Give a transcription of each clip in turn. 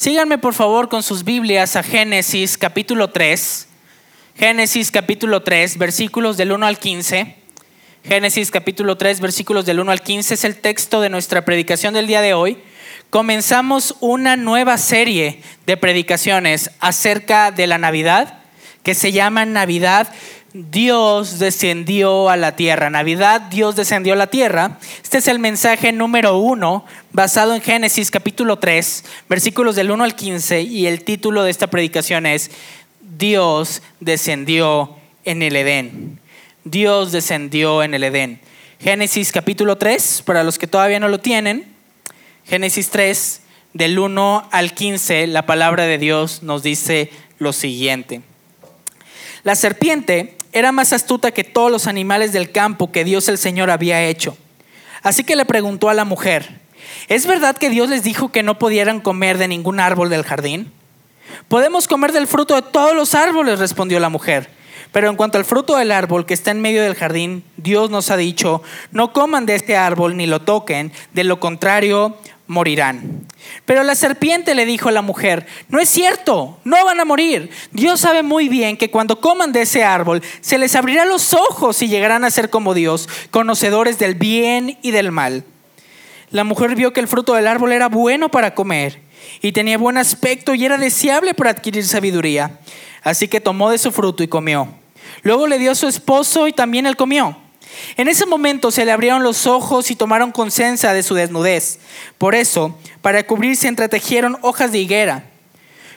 Síganme por favor con sus Biblias a Génesis capítulo 3. Génesis capítulo 3, versículos del 1 al 15. Génesis capítulo 3, versículos del 1 al 15 es el texto de nuestra predicación del día de hoy. Comenzamos una nueva serie de predicaciones acerca de la Navidad que se llama Navidad Dios descendió a la tierra. Navidad, Dios descendió a la tierra. Este es el mensaje número uno, basado en Génesis capítulo 3, versículos del 1 al 15, y el título de esta predicación es Dios descendió en el Edén. Dios descendió en el Edén. Génesis capítulo 3, para los que todavía no lo tienen, Génesis 3, del 1 al 15, la palabra de Dios nos dice lo siguiente. La serpiente era más astuta que todos los animales del campo que Dios el Señor había hecho. Así que le preguntó a la mujer, ¿es verdad que Dios les dijo que no pudieran comer de ningún árbol del jardín? Podemos comer del fruto de todos los árboles, respondió la mujer. Pero en cuanto al fruto del árbol que está en medio del jardín, Dios nos ha dicho, no coman de este árbol ni lo toquen, de lo contrario morirán. Pero la serpiente le dijo a la mujer, no es cierto, no van a morir. Dios sabe muy bien que cuando coman de ese árbol, se les abrirá los ojos y llegarán a ser como Dios, conocedores del bien y del mal. La mujer vio que el fruto del árbol era bueno para comer y tenía buen aspecto y era deseable para adquirir sabiduría. Así que tomó de su fruto y comió. Luego le dio a su esposo y también él comió. En ese momento se le abrieron los ojos y tomaron conciencia de su desnudez. Por eso, para cubrirse, entretejieron hojas de higuera.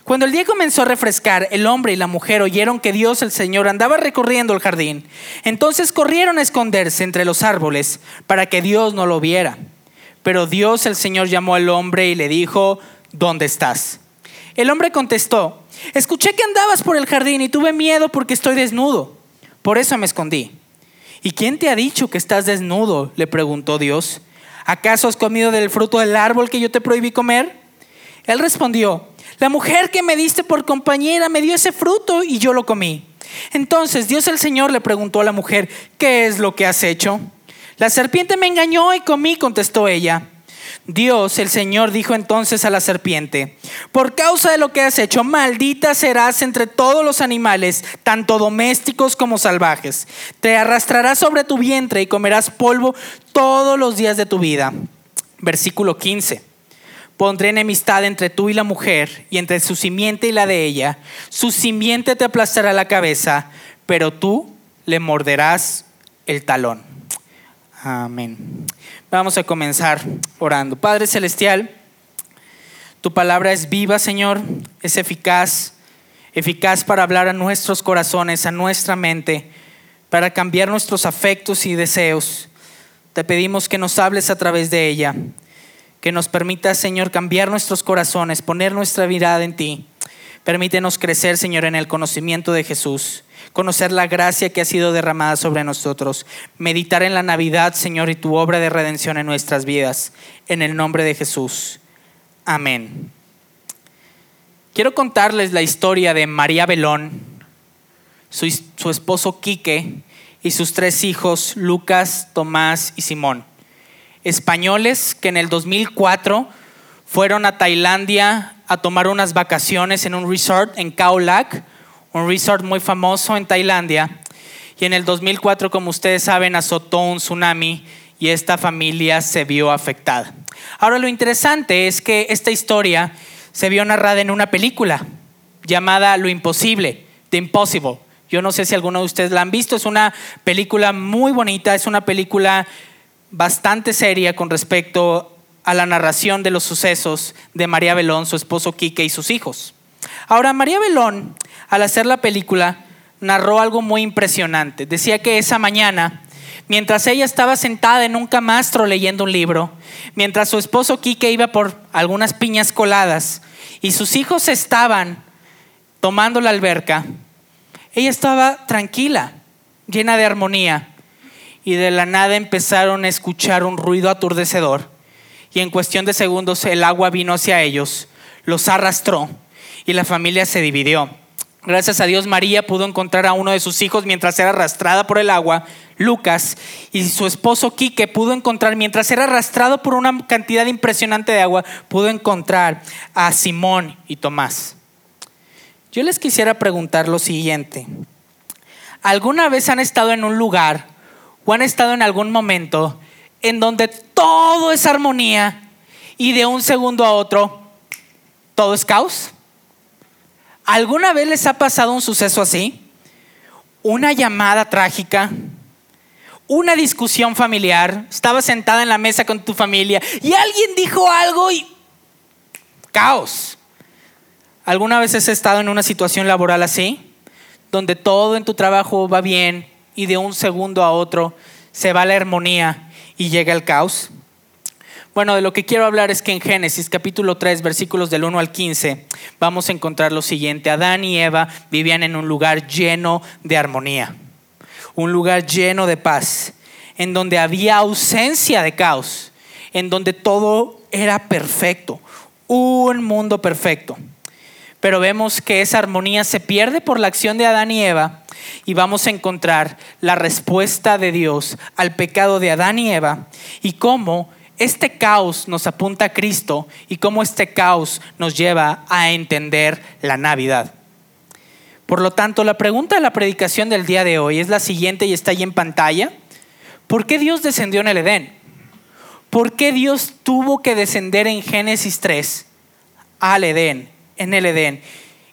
Cuando el día comenzó a refrescar, el hombre y la mujer oyeron que Dios el Señor andaba recorriendo el jardín. Entonces corrieron a esconderse entre los árboles para que Dios no lo viera. Pero Dios el Señor llamó al hombre y le dijo, ¿dónde estás? El hombre contestó, escuché que andabas por el jardín y tuve miedo porque estoy desnudo. Por eso me escondí. ¿Y quién te ha dicho que estás desnudo? le preguntó Dios. ¿Acaso has comido del fruto del árbol que yo te prohibí comer? Él respondió, la mujer que me diste por compañera me dio ese fruto y yo lo comí. Entonces Dios el Señor le preguntó a la mujer, ¿qué es lo que has hecho? La serpiente me engañó y comí, contestó ella. Dios, el Señor, dijo entonces a la serpiente, por causa de lo que has hecho, maldita serás entre todos los animales, tanto domésticos como salvajes. Te arrastrarás sobre tu vientre y comerás polvo todos los días de tu vida. Versículo 15. Pondré enemistad entre tú y la mujer, y entre su simiente y la de ella. Su simiente te aplastará la cabeza, pero tú le morderás el talón. Amén. Vamos a comenzar orando. Padre Celestial, tu palabra es viva, Señor, es eficaz, eficaz para hablar a nuestros corazones, a nuestra mente, para cambiar nuestros afectos y deseos. Te pedimos que nos hables a través de ella, que nos permita, Señor, cambiar nuestros corazones, poner nuestra mirada en ti. Permítenos crecer, Señor, en el conocimiento de Jesús conocer la gracia que ha sido derramada sobre nosotros, meditar en la Navidad, Señor, y tu obra de redención en nuestras vidas. En el nombre de Jesús. Amén. Quiero contarles la historia de María Belón, su, esposo Quique y sus tres hijos, Lucas, Tomás y Simón. Españoles que en el 2004 fueron a Tailandia a tomar unas vacaciones en un resort en Khao Lak un resort muy famoso en Tailandia. Y en el 2004, como ustedes saben, azotó un tsunami y esta familia se vio afectada. Ahora lo interesante es que esta historia se vio narrada en una película llamada Lo Imposible, The Impossible. Yo no sé si alguno de ustedes la han visto, es una película muy bonita, es una película bastante seria con respecto a la narración de los sucesos de María Belón, su esposo Quique y sus hijos. Ahora, María Belón al hacer la película, narró algo muy impresionante. Decía que esa mañana, mientras ella estaba sentada en un camastro leyendo un libro, mientras su esposo Quique iba por algunas piñas coladas y sus hijos estaban tomando la alberca, ella estaba tranquila, llena de armonía, y de la nada empezaron a escuchar un ruido aturdecedor, y en cuestión de segundos el agua vino hacia ellos, los arrastró, y la familia se dividió. Gracias a Dios María pudo encontrar a uno de sus hijos mientras era arrastrada por el agua, Lucas y su esposo Quique pudo encontrar, mientras era arrastrado por una cantidad impresionante de agua, pudo encontrar a Simón y Tomás. Yo les quisiera preguntar lo siguiente. ¿Alguna vez han estado en un lugar o han estado en algún momento en donde todo es armonía y de un segundo a otro todo es caos? ¿Alguna vez les ha pasado un suceso así? Una llamada trágica, una discusión familiar, estaba sentada en la mesa con tu familia y alguien dijo algo y caos. ¿Alguna vez has estado en una situación laboral así? Donde todo en tu trabajo va bien y de un segundo a otro se va la armonía y llega el caos. Bueno, de lo que quiero hablar es que en Génesis capítulo 3 versículos del 1 al 15 vamos a encontrar lo siguiente. Adán y Eva vivían en un lugar lleno de armonía un lugar lleno de paz, en donde había ausencia de caos, en donde todo era perfecto, un mundo perfecto. Pero vemos que esa armonía se pierde por la acción de Adán y Eva y vamos a encontrar la respuesta de Dios al pecado de Adán y Eva y cómo este caos nos apunta a Cristo y cómo este caos nos lleva a entender la Navidad. Por lo tanto, la pregunta de la predicación del día de hoy es la siguiente y está ahí en pantalla. ¿Por qué Dios descendió en el Edén? ¿Por qué Dios tuvo que descender en Génesis 3 al Edén, en el Edén?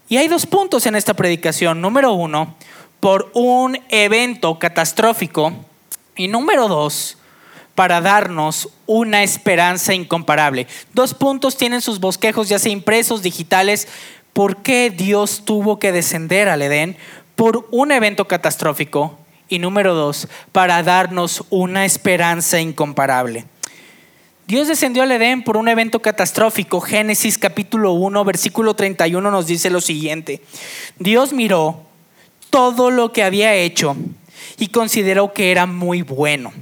Y hay dos puntos en esta predicación. Número uno, por un evento catastrófico. Y número dos, para darnos una esperanza incomparable. Dos puntos tienen sus bosquejos ya sea impresos, digitales, por qué Dios tuvo que descender al Edén por un evento catastrófico y número dos, para darnos una esperanza incomparable. Dios descendió al Edén por un evento catastrófico. Génesis capítulo 1, versículo 31 nos dice lo siguiente. Dios miró todo lo que había hecho y consideró que era muy bueno.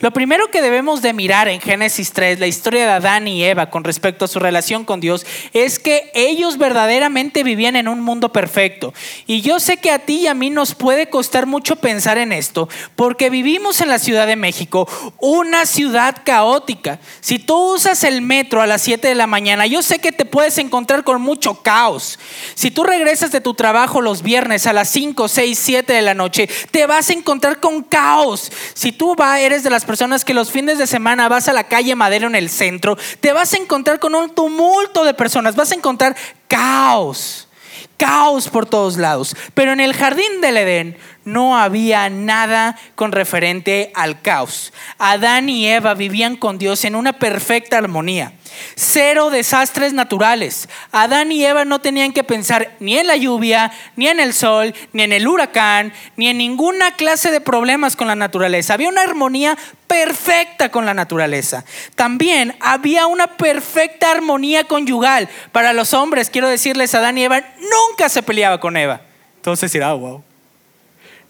Lo primero que debemos de mirar en Génesis 3, la historia de Adán y Eva con respecto a su relación con Dios, es que ellos verdaderamente vivían en un mundo perfecto. Y yo sé que a ti y a mí nos puede costar mucho pensar en esto, porque vivimos en la Ciudad de México, una ciudad caótica. Si tú usas el metro a las 7 de la mañana, yo sé que te puedes encontrar con mucho caos. Si tú regresas de tu trabajo los viernes a las 5, 6, 7 de la noche, te vas a encontrar con caos. Si tú vas, eres de las personas que los fines de semana vas a la calle Madero en el centro, te vas a encontrar con un tumulto de personas, vas a encontrar caos, caos por todos lados. Pero en el jardín del Edén no había nada con referente al caos. Adán y Eva vivían con Dios en una perfecta armonía. Cero desastres naturales. Adán y Eva no tenían que pensar ni en la lluvia, ni en el sol, ni en el huracán, ni en ninguna clase de problemas con la naturaleza. Había una armonía perfecta con la naturaleza. También había una perfecta armonía conyugal. Para los hombres, quiero decirles, Adán y Eva nunca se peleaba con Eva. Entonces dirá, wow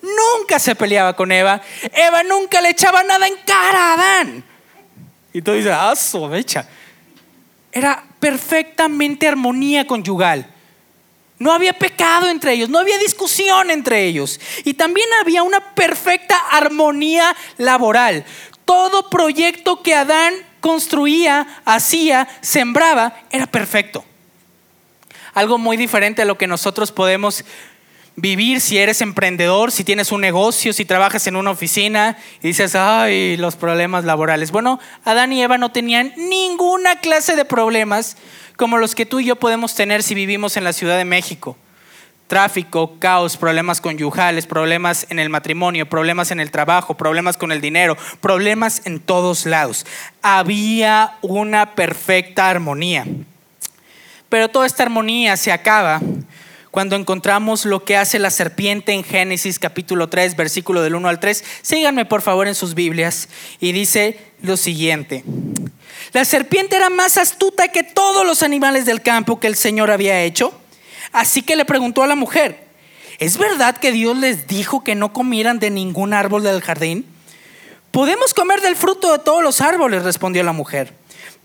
nunca se peleaba con Eva. Eva nunca le echaba nada en cara a Adán. Y tú dices, ah, sobecha. Era perfectamente armonía conyugal. No había pecado entre ellos, no había discusión entre ellos. Y también había una perfecta armonía laboral. Todo proyecto que Adán construía, hacía, sembraba, era perfecto. Algo muy diferente a lo que nosotros podemos vivir si eres emprendedor, si tienes un negocio, si trabajas en una oficina y dices, ay, los problemas laborales. Bueno, Adán y Eva no tenían ninguna clase de problemas como los que tú y yo podemos tener si vivimos en la Ciudad de México. Tráfico, caos, problemas conyugales, problemas en el matrimonio, problemas en el trabajo, problemas con el dinero, problemas en todos lados. Había una perfecta armonía. Pero toda esta armonía se acaba cuando encontramos lo que hace la serpiente en Génesis capítulo 3, versículo del 1 al 3. Síganme por favor en sus Biblias. Y dice lo siguiente. La serpiente era más astuta que todos los animales del campo que el Señor había hecho. Así que le preguntó a la mujer, ¿es verdad que Dios les dijo que no comieran de ningún árbol del jardín? Podemos comer del fruto de todos los árboles, respondió la mujer.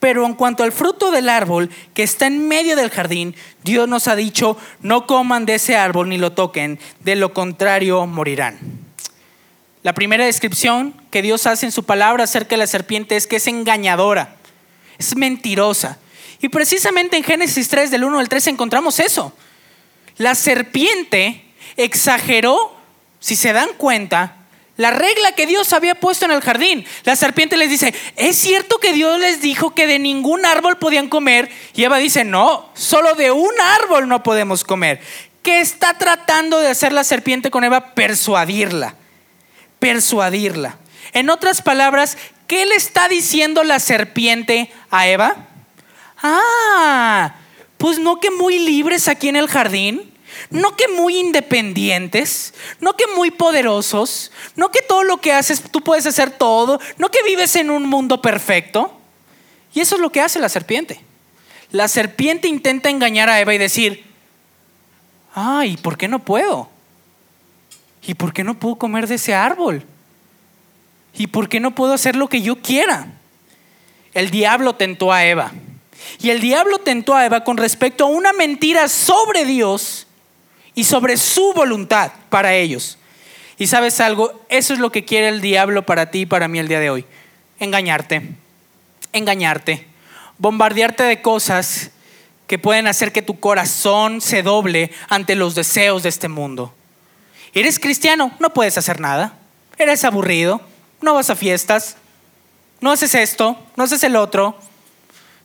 Pero en cuanto al fruto del árbol que está en medio del jardín, Dios nos ha dicho, no coman de ese árbol ni lo toquen, de lo contrario morirán. La primera descripción que Dios hace en su palabra acerca de la serpiente es que es engañadora, es mentirosa. Y precisamente en Génesis 3, del 1 al 3, encontramos eso. La serpiente exageró, si se dan cuenta, la regla que Dios había puesto en el jardín. La serpiente les dice, ¿es cierto que Dios les dijo que de ningún árbol podían comer? Y Eva dice, no, solo de un árbol no podemos comer. ¿Qué está tratando de hacer la serpiente con Eva? Persuadirla. Persuadirla. En otras palabras, ¿qué le está diciendo la serpiente a Eva? Ah, pues no que muy libres aquí en el jardín. No que muy independientes, no que muy poderosos, no que todo lo que haces tú puedes hacer todo, no que vives en un mundo perfecto. Y eso es lo que hace la serpiente. La serpiente intenta engañar a Eva y decir, ay, ¿por qué no puedo? ¿Y por qué no puedo comer de ese árbol? ¿Y por qué no puedo hacer lo que yo quiera? El diablo tentó a Eva. Y el diablo tentó a Eva con respecto a una mentira sobre Dios y sobre su voluntad para ellos. Y sabes algo, eso es lo que quiere el diablo para ti y para mí el día de hoy. Engañarte, engañarte, bombardearte de cosas que pueden hacer que tu corazón se doble ante los deseos de este mundo. ¿Eres cristiano? No puedes hacer nada. Eres aburrido, no vas a fiestas, no haces esto, no haces el otro.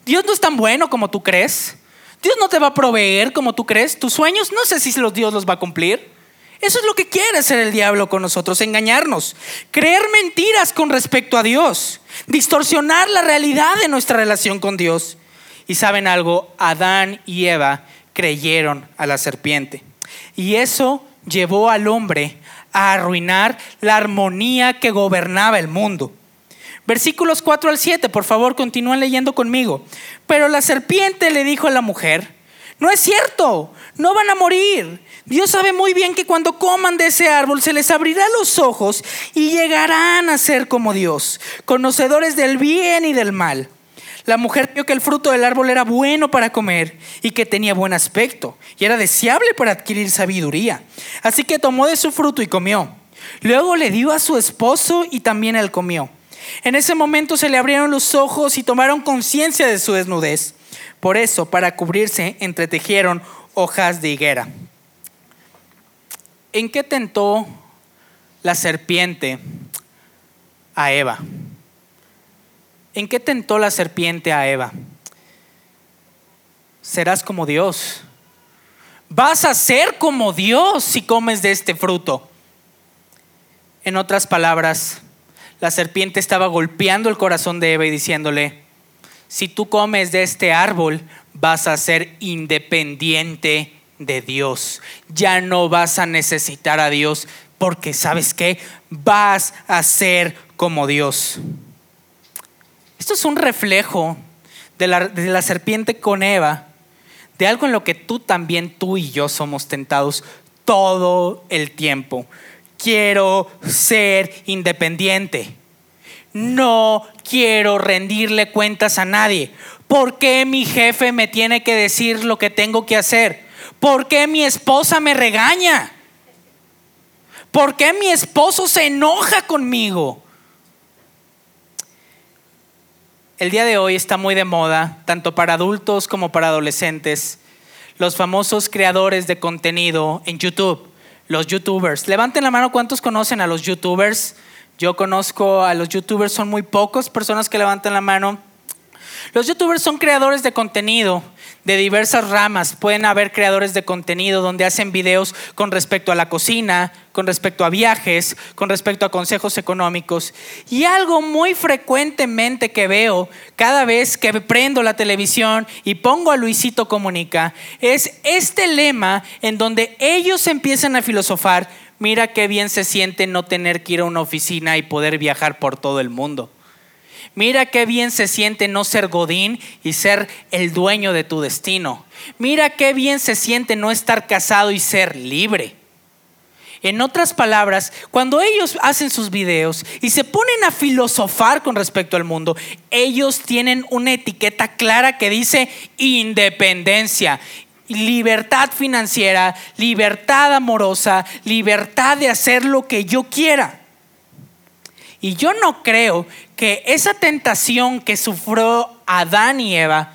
Dios no es tan bueno como tú crees. Dios no te va a proveer como tú crees. Tus sueños, no sé si los Dios los va a cumplir. Eso es lo que quiere hacer el diablo con nosotros, engañarnos, creer mentiras con respecto a Dios, distorsionar la realidad de nuestra relación con Dios. Y saben algo, Adán y Eva creyeron a la serpiente. Y eso llevó al hombre a arruinar la armonía que gobernaba el mundo. Versículos 4 al 7, por favor, continúan leyendo conmigo. Pero la serpiente le dijo a la mujer, no es cierto, no van a morir. Dios sabe muy bien que cuando coman de ese árbol se les abrirá los ojos y llegarán a ser como Dios, conocedores del bien y del mal. La mujer vio que el fruto del árbol era bueno para comer y que tenía buen aspecto y era deseable para adquirir sabiduría. Así que tomó de su fruto y comió. Luego le dio a su esposo y también él comió. En ese momento se le abrieron los ojos y tomaron conciencia de su desnudez. Por eso, para cubrirse, entretejieron hojas de higuera. ¿En qué tentó la serpiente a Eva? ¿En qué tentó la serpiente a Eva? Serás como Dios. Vas a ser como Dios si comes de este fruto. En otras palabras, la serpiente estaba golpeando el corazón de Eva y diciéndole, si tú comes de este árbol, vas a ser independiente de Dios. Ya no vas a necesitar a Dios porque sabes qué, vas a ser como Dios. Esto es un reflejo de la, de la serpiente con Eva, de algo en lo que tú también, tú y yo somos tentados todo el tiempo quiero ser independiente. No quiero rendirle cuentas a nadie. ¿Por qué mi jefe me tiene que decir lo que tengo que hacer? ¿Por qué mi esposa me regaña? ¿Por qué mi esposo se enoja conmigo? El día de hoy está muy de moda, tanto para adultos como para adolescentes, los famosos creadores de contenido en YouTube los youtubers. Levanten la mano cuántos conocen a los youtubers. Yo conozco a los youtubers, son muy pocos personas que levantan la mano. Los youtubers son creadores de contenido de diversas ramas. Pueden haber creadores de contenido donde hacen videos con respecto a la cocina, con respecto a viajes, con respecto a consejos económicos. Y algo muy frecuentemente que veo cada vez que prendo la televisión y pongo a Luisito Comunica es este lema en donde ellos empiezan a filosofar, mira qué bien se siente no tener que ir a una oficina y poder viajar por todo el mundo. Mira qué bien se siente no ser Godín y ser el dueño de tu destino. Mira qué bien se siente no estar casado y ser libre. En otras palabras, cuando ellos hacen sus videos y se ponen a filosofar con respecto al mundo, ellos tienen una etiqueta clara que dice independencia, libertad financiera, libertad amorosa, libertad de hacer lo que yo quiera. Y yo no creo que esa tentación que sufrió Adán y Eva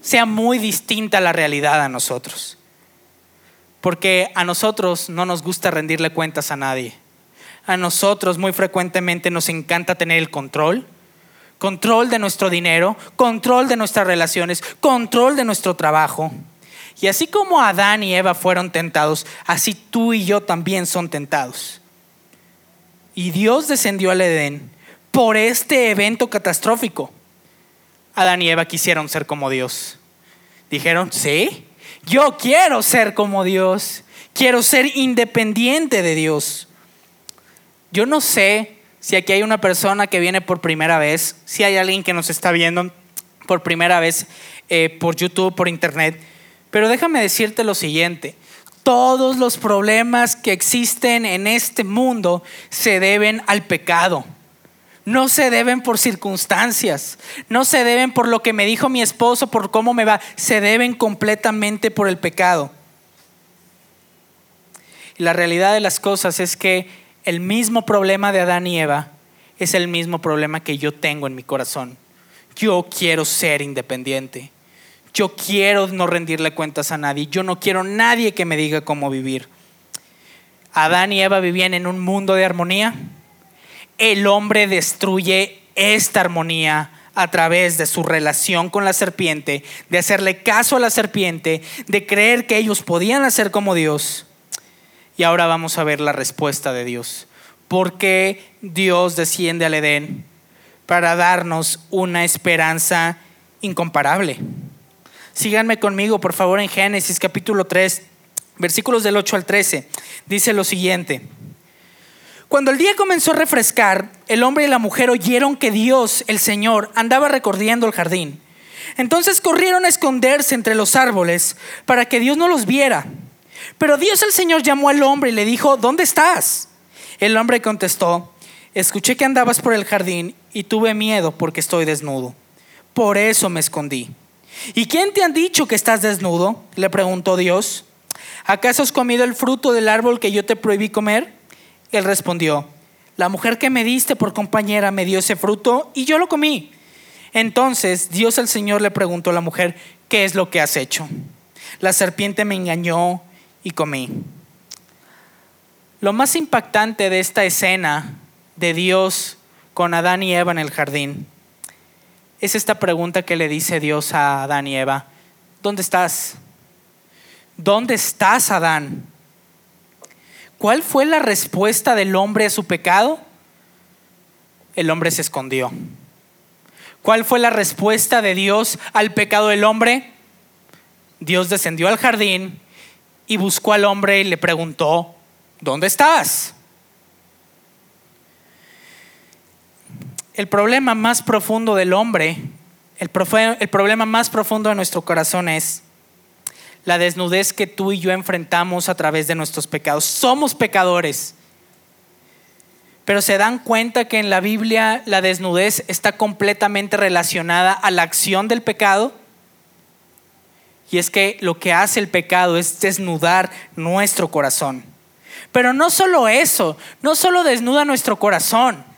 sea muy distinta a la realidad a nosotros. Porque a nosotros no nos gusta rendirle cuentas a nadie. A nosotros muy frecuentemente nos encanta tener el control, control de nuestro dinero, control de nuestras relaciones, control de nuestro trabajo. Y así como Adán y Eva fueron tentados, así tú y yo también son tentados. Y Dios descendió al Edén por este evento catastrófico. Adán y Eva quisieron ser como Dios. Dijeron, sí, yo quiero ser como Dios. Quiero ser independiente de Dios. Yo no sé si aquí hay una persona que viene por primera vez, si hay alguien que nos está viendo por primera vez eh, por YouTube, por Internet. Pero déjame decirte lo siguiente. Todos los problemas que existen en este mundo se deben al pecado. No se deben por circunstancias, no se deben por lo que me dijo mi esposo, por cómo me va, se deben completamente por el pecado. Y la realidad de las cosas es que el mismo problema de Adán y Eva es el mismo problema que yo tengo en mi corazón. Yo quiero ser independiente. Yo quiero no rendirle cuentas a nadie. Yo no quiero nadie que me diga cómo vivir. Adán y Eva vivían en un mundo de armonía. El hombre destruye esta armonía a través de su relación con la serpiente, de hacerle caso a la serpiente, de creer que ellos podían hacer como Dios. Y ahora vamos a ver la respuesta de Dios. ¿Por qué Dios desciende al Edén? Para darnos una esperanza incomparable. Síganme conmigo, por favor, en Génesis capítulo 3, versículos del 8 al 13. Dice lo siguiente. Cuando el día comenzó a refrescar, el hombre y la mujer oyeron que Dios, el Señor, andaba recorriendo el jardín. Entonces corrieron a esconderse entre los árboles para que Dios no los viera. Pero Dios el Señor llamó al hombre y le dijo, ¿dónde estás? El hombre contestó, escuché que andabas por el jardín y tuve miedo porque estoy desnudo. Por eso me escondí. ¿Y quién te han dicho que estás desnudo? Le preguntó Dios. ¿Acaso has comido el fruto del árbol que yo te prohibí comer? Él respondió, la mujer que me diste por compañera me dio ese fruto y yo lo comí. Entonces Dios el Señor le preguntó a la mujer, ¿qué es lo que has hecho? La serpiente me engañó y comí. Lo más impactante de esta escena de Dios con Adán y Eva en el jardín es esta pregunta que le dice Dios a Adán y Eva. ¿Dónde estás? ¿Dónde estás, Adán? ¿Cuál fue la respuesta del hombre a su pecado? El hombre se escondió. ¿Cuál fue la respuesta de Dios al pecado del hombre? Dios descendió al jardín y buscó al hombre y le preguntó, ¿dónde estás? El problema más profundo del hombre, el, problema más profundo de nuestro corazón es la desnudez que tú y yo enfrentamos a través de nuestros pecados. Somos pecadores. Pero se dan cuenta que en la Biblia la desnudez está completamente relacionada a la acción del pecado. Y es que lo que hace el pecado es desnudar nuestro corazón. Pero no solo eso, no solo desnuda nuestro corazón,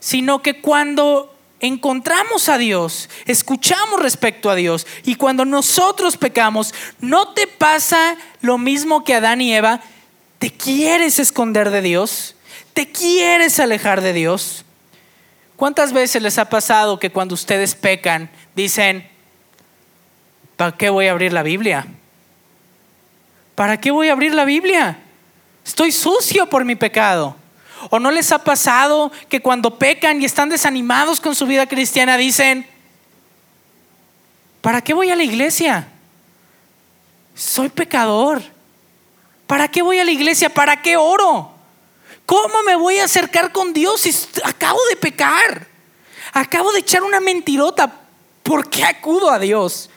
sino que cuando encontramos a Dios, escuchamos respecto a Dios y cuando nosotros pecamos, ¿no te pasa lo mismo que Adán y Eva? ¿Te quieres esconder de Dios? ¿Te quieres alejar de Dios? ¿Cuántas veces les ha pasado que cuando ustedes pecan dicen, ¿para qué voy a abrir la Biblia? ¿Para qué voy a abrir la Biblia? Estoy sucio por mi pecado. ¿O no les ha pasado que cuando pecan y están desanimados con su vida cristiana dicen, ¿para qué voy a la iglesia? Soy pecador. ¿Para qué voy a la iglesia? ¿Para qué oro? ¿Cómo me voy a acercar con Dios si acabo de pecar? Acabo de echar una mentirota. ¿Por qué acudo a Dios?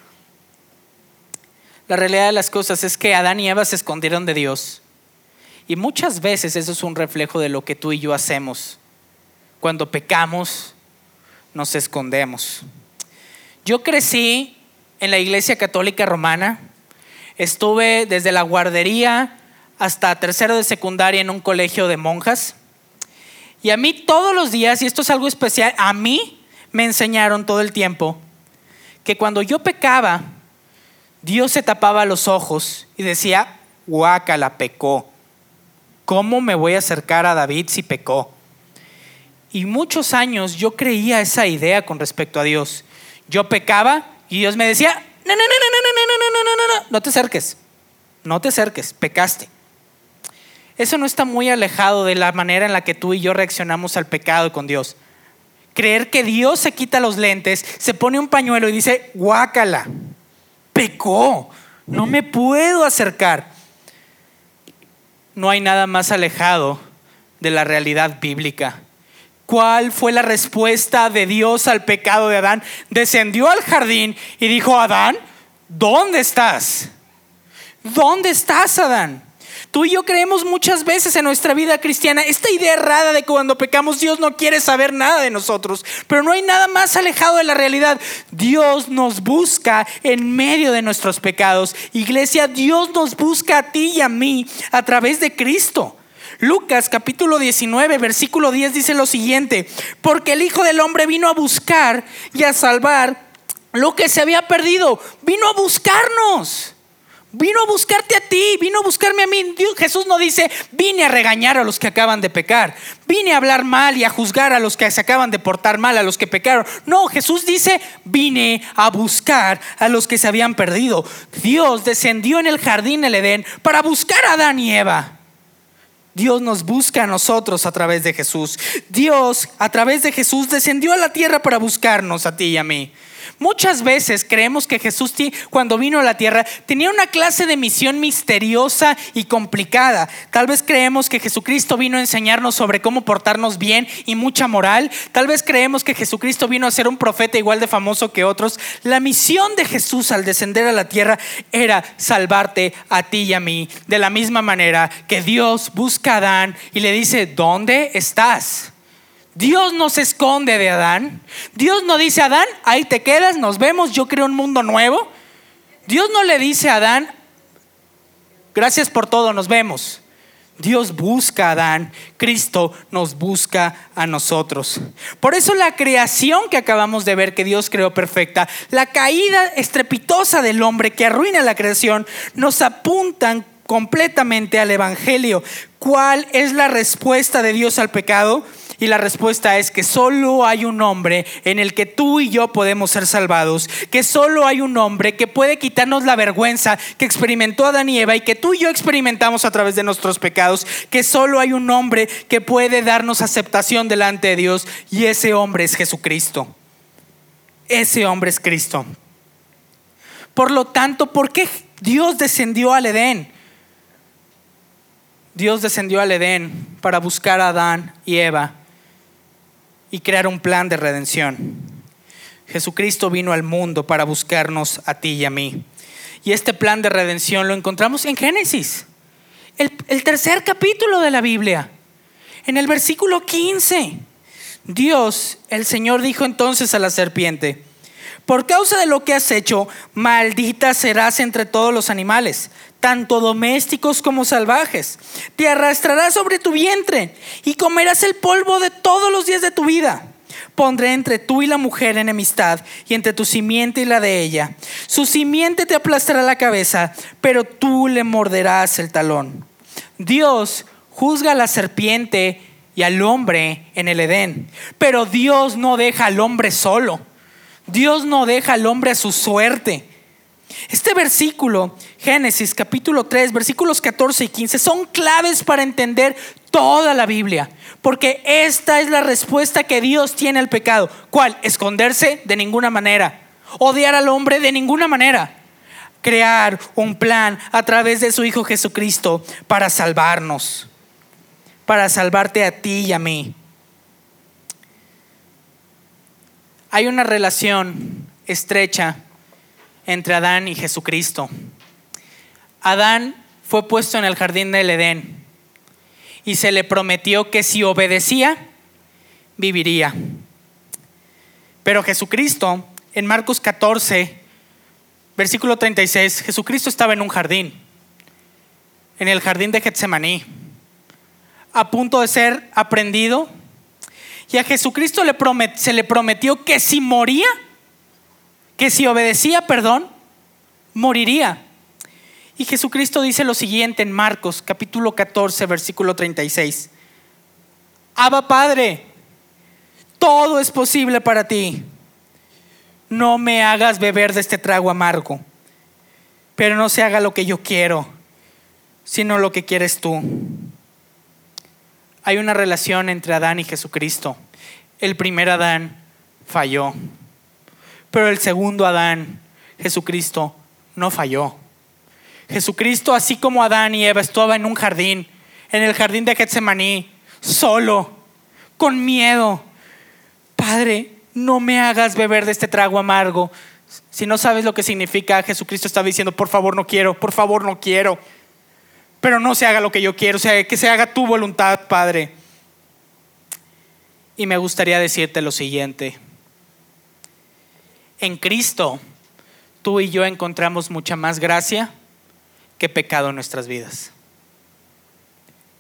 La realidad de las cosas es que Adán y Eva se escondieron de Dios y muchas veces eso es un reflejo de lo que tú y yo hacemos. Cuando pecamos, nos escondemos. Yo crecí en la iglesia católica romana. Estuve desde la guardería hasta tercero de secundaria en un colegio de monjas. Y a mí todos los días, y esto es algo especial, a mí me enseñaron todo el tiempo que cuando yo pecaba, Dios se tapaba los ojos y decía, guácala, pecó. ¿Cómo me voy a acercar a David si pecó? Y muchos años yo creía esa idea con respecto a Dios. Yo pecaba y Dios me decía, no, no, no, no, no, no, no, no, no, no, no te acerques, no te acerques, pecaste. Eso no está muy alejado de la manera en la que tú y yo reaccionamos al pecado con Dios. Creer que Dios se quita los lentes, se pone un pañuelo y dice, guácala, pecó, no me puedo acercar. No hay nada más alejado de la realidad bíblica. ¿Cuál fue la respuesta de Dios al pecado de Adán? Descendió al jardín y dijo, Adán, ¿dónde estás? ¿Dónde estás, Adán? Tú y yo creemos muchas veces en nuestra vida cristiana esta idea errada de que cuando pecamos Dios no quiere saber nada de nosotros, pero no hay nada más alejado de la realidad. Dios nos busca en medio de nuestros pecados. Iglesia, Dios nos busca a ti y a mí a través de Cristo. Lucas capítulo 19, versículo 10 dice lo siguiente, porque el Hijo del Hombre vino a buscar y a salvar lo que se había perdido, vino a buscarnos. Vino a buscarte a ti, vino a buscarme a mí. Jesús no dice, vine a regañar a los que acaban de pecar, vine a hablar mal y a juzgar a los que se acaban de portar mal, a los que pecaron. No, Jesús dice, vine a buscar a los que se habían perdido. Dios descendió en el jardín del Edén para buscar a Adán y Eva. Dios nos busca a nosotros a través de Jesús. Dios a través de Jesús descendió a la tierra para buscarnos a ti y a mí. Muchas veces creemos que Jesús cuando vino a la tierra tenía una clase de misión misteriosa y complicada. Tal vez creemos que Jesucristo vino a enseñarnos sobre cómo portarnos bien y mucha moral. Tal vez creemos que Jesucristo vino a ser un profeta igual de famoso que otros. La misión de Jesús al descender a la tierra era salvarte a ti y a mí. De la misma manera que Dios busca a Adán y le dice, ¿dónde estás? Dios no se esconde de Adán. Dios no dice, Adán, ahí te quedas, nos vemos, yo creo un mundo nuevo. Dios no le dice a Adán, gracias por todo, nos vemos. Dios busca a Adán, Cristo nos busca a nosotros. Por eso la creación que acabamos de ver que Dios creó perfecta, la caída estrepitosa del hombre que arruina la creación, nos apuntan completamente al Evangelio. ¿Cuál es la respuesta de Dios al pecado? Y la respuesta es que solo hay un hombre en el que tú y yo podemos ser salvados, que solo hay un hombre que puede quitarnos la vergüenza que experimentó Adán y Eva y que tú y yo experimentamos a través de nuestros pecados, que solo hay un hombre que puede darnos aceptación delante de Dios y ese hombre es Jesucristo. Ese hombre es Cristo. Por lo tanto, ¿por qué Dios descendió al Edén? Dios descendió al Edén para buscar a Adán y Eva y crear un plan de redención. Jesucristo vino al mundo para buscarnos a ti y a mí. Y este plan de redención lo encontramos en Génesis, el, tercer capítulo de la Biblia, en el versículo 15. Dios, el Señor, dijo entonces a la serpiente, por causa de lo que has hecho, maldita serás entre todos los animales, tanto domésticos como salvajes. Te arrastrarás sobre tu vientre y comerás el polvo de todos los días de tu vida. Pondré entre tú y la mujer enemistad y entre tu simiente y la de ella. Su simiente te aplastará la cabeza, pero tú le morderás el talón. Dios juzga a la serpiente y al hombre en el Edén, pero Dios no deja al hombre solo. Dios no deja al hombre a su suerte. Este versículo, Génesis capítulo 3, versículos 14 y 15, son claves para entender toda la Biblia, porque esta es la respuesta que Dios tiene al pecado. ¿Cuál? Esconderse de ninguna manera, odiar al hombre de ninguna manera, crear un plan a través de su Hijo Jesucristo para salvarnos, para salvarte a ti y a mí. Hay una relación estrecha entre Adán y Jesucristo. Adán fue puesto en el jardín del Edén y se le prometió que si obedecía, viviría. Pero Jesucristo, en Marcos 14, versículo 36, Jesucristo estaba en un jardín, en el jardín de Getsemaní, a punto de ser aprendido, Y a Jesucristo se le prometió que si moría, que si obedecía, perdón, moriría. Y Jesucristo dice lo siguiente en Marcos capítulo 14, versículo 36. Abba Padre, todo es posible para ti. No me hagas beber de este trago amargo, pero no se haga lo que yo quiero, sino lo que quieres tú. Hay una relación entre Adán y Jesucristo. El primer Adán falló, pero el segundo Adán, Jesucristo, no falló. Jesucristo, así como Adán y Eva, estaba en un jardín, en el jardín de Getsemaní, solo, con miedo. Padre, no me hagas beber de este trago amargo. Si no sabes lo que significa, Jesucristo estaba diciendo, por favor no quiero, por favor no quiero. Pero no se haga lo que yo quiero, o sea, que se haga tu voluntad, Padre. Y me gustaría decirte lo siguiente. En Cristo, tú y yo encontramos mucha más gracia que pecado en nuestras vidas.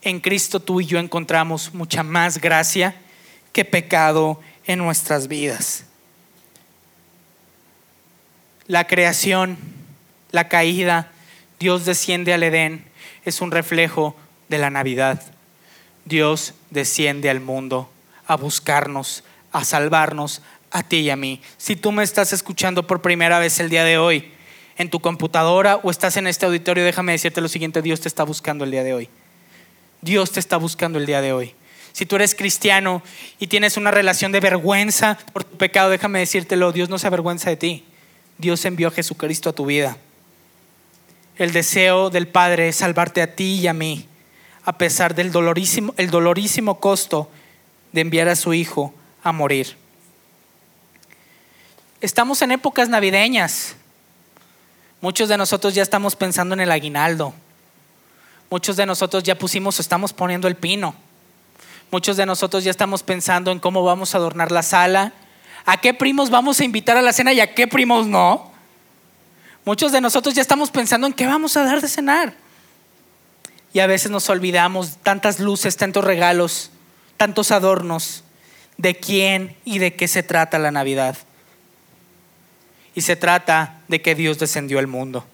En Cristo tú y yo encontramos mucha más gracia que pecado en nuestras vidas. La creación, la caída, Dios desciende al Edén, es un reflejo de la Navidad. Dios desciende al mundo a buscarnos, a salvarnos, a ti y a mí. Si tú me estás escuchando por primera vez el día de hoy, en tu computadora o estás en este auditorio, déjame decirte lo siguiente, Dios te está buscando el día de hoy. Dios te está buscando el día de hoy. Si tú eres cristiano y tienes una relación de vergüenza por tu pecado, déjame decírtelo, Dios no se avergüenza de ti. Dios envió a Jesucristo a tu vida. El deseo del Padre es salvarte a ti y a mí, a pesar del dolorísimo, el dolorísimo costo de enviar a su Hijo a morir. Estamos en épocas navideñas. Muchos de nosotros ya estamos pensando en el aguinaldo. Muchos de nosotros ya pusimos, estamos poniendo el pino. Muchos de nosotros ya estamos pensando en cómo vamos a adornar la sala, a qué primos vamos a invitar a la cena y a qué primos no. Muchos de nosotros ya estamos pensando en qué vamos a dar de cenar. Y a veces nos olvidamos tantas luces, tantos regalos, tantos adornos, de quién y de qué se trata la Navidad y se trata de que Dios descendió al mundo.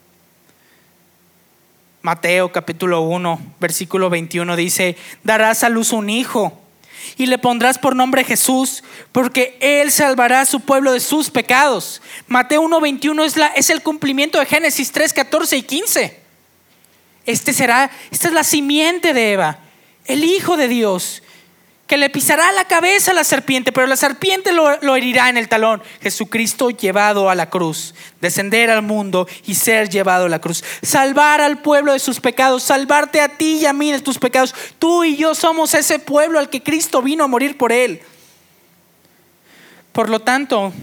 Mateo capítulo 1, versículo 21 dice, darás a luz un hijo y le pondrás por nombre Jesús, porque él salvará a su pueblo de sus pecados. Mateo 1, 21 es, la, es el cumplimiento de Génesis 3, 14 y 15. Este será, esta es la simiente de Eva, el Hijo de Dios, que le pisará la cabeza a la serpiente, pero la serpiente lo, herirá en el talón. Jesucristo llevado a la cruz, descender al mundo y ser llevado a la cruz. Salvar al pueblo de sus pecados, salvarte a ti y a mí de tus pecados. Tú y yo somos ese pueblo al que Cristo vino a morir por él. Por lo tanto,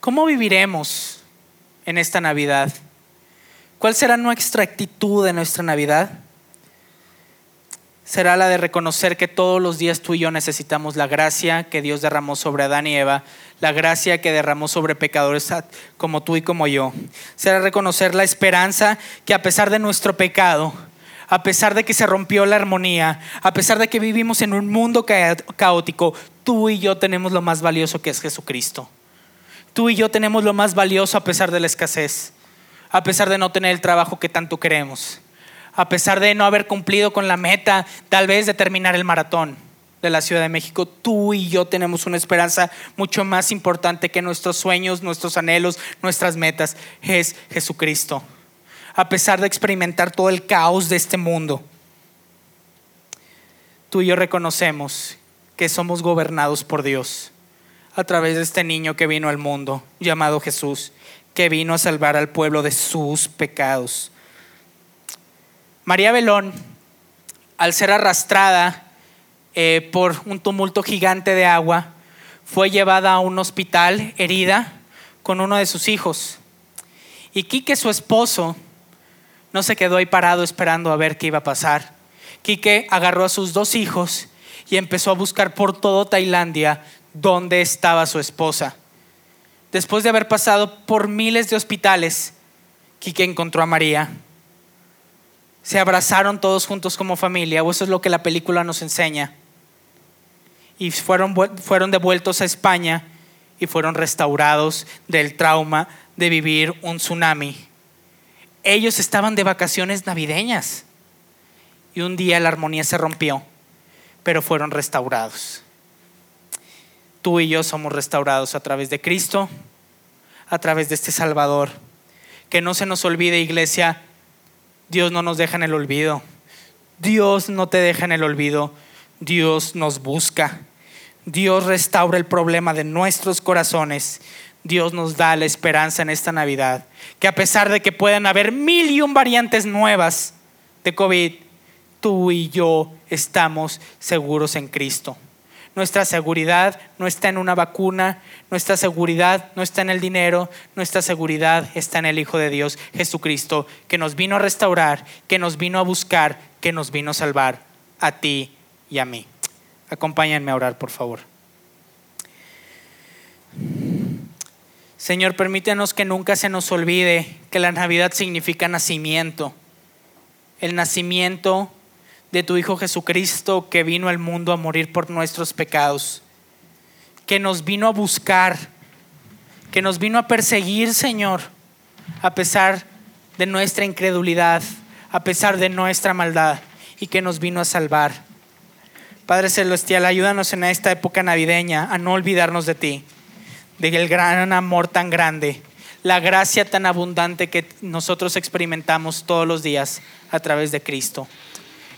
¿cómo viviremos en esta Navidad? ¿Cuál será nuestra actitud en nuestra Navidad? Será la de reconocer que todos los días tú y yo necesitamos la gracia que Dios derramó sobre Adán y Eva, la gracia que derramó sobre pecadores como tú y como yo. Será reconocer la esperanza que a pesar de nuestro pecado, a pesar de que se rompió la armonía, a pesar de que vivimos en un mundo caótico, tú y yo tenemos lo más valioso que es Jesucristo. Tú y yo tenemos lo más valioso a pesar de la escasez, a pesar de no tener el trabajo que tanto queremos a pesar de no haber cumplido con la meta, tal vez de terminar el maratón de la Ciudad de México, tú y yo tenemos una esperanza mucho más importante que nuestros sueños, nuestros anhelos, nuestras metas, es Jesucristo. A pesar de experimentar todo el caos de este mundo, tú y yo reconocemos que somos gobernados por Dios a través de este niño que vino al mundo, llamado Jesús, que vino a salvar al pueblo de sus pecados. María Belón, al ser arrastrada eh, por un tumulto gigante de agua, fue llevada a un hospital herida con uno de sus hijos. Y Quique, su esposo, no se quedó ahí parado esperando a ver qué iba a pasar. Quique agarró a sus dos hijos y empezó a buscar por todo Tailandia dónde estaba su esposa. Después de haber pasado por miles de hospitales, Quique encontró a María se abrazaron todos juntos como familia, o eso es lo que la película nos enseña. y fueron, fueron devueltos a España y fueron restaurados del trauma de vivir un tsunami. Ellos estaban de vacaciones navideñas y un día la armonía se rompió, pero fueron restaurados. Tú y yo somos restaurados a través de Cristo, a través de este Salvador. Que no se nos olvide, iglesia, Dios no nos deja en el olvido. Dios no te deja en el olvido. Dios nos busca. Dios restaura el problema de nuestros corazones. Dios nos da la esperanza en esta Navidad. Que a pesar de que puedan haber mil y un variantes nuevas de COVID, tú y yo estamos seguros en Cristo. Nuestra seguridad no está en una vacuna, nuestra seguridad no está en el dinero, nuestra seguridad está en el Hijo de Dios, Jesucristo, que nos vino a restaurar, que nos vino a buscar, que nos vino a salvar a ti y a mí. Acompáñenme a orar, por favor. Señor, permítenos que nunca se nos olvide que la Navidad significa nacimiento. El nacimiento de tu Hijo Jesucristo que vino al mundo a morir por nuestros pecados, que nos vino a buscar, que nos vino a perseguir, Señor, a pesar de nuestra incredulidad, a pesar de nuestra maldad, y que nos vino a salvar. Padre Celestial, ayúdanos en esta época navideña a no olvidarnos de ti, del gran amor tan grande, la gracia tan abundante que nosotros experimentamos todos los días a través de Cristo.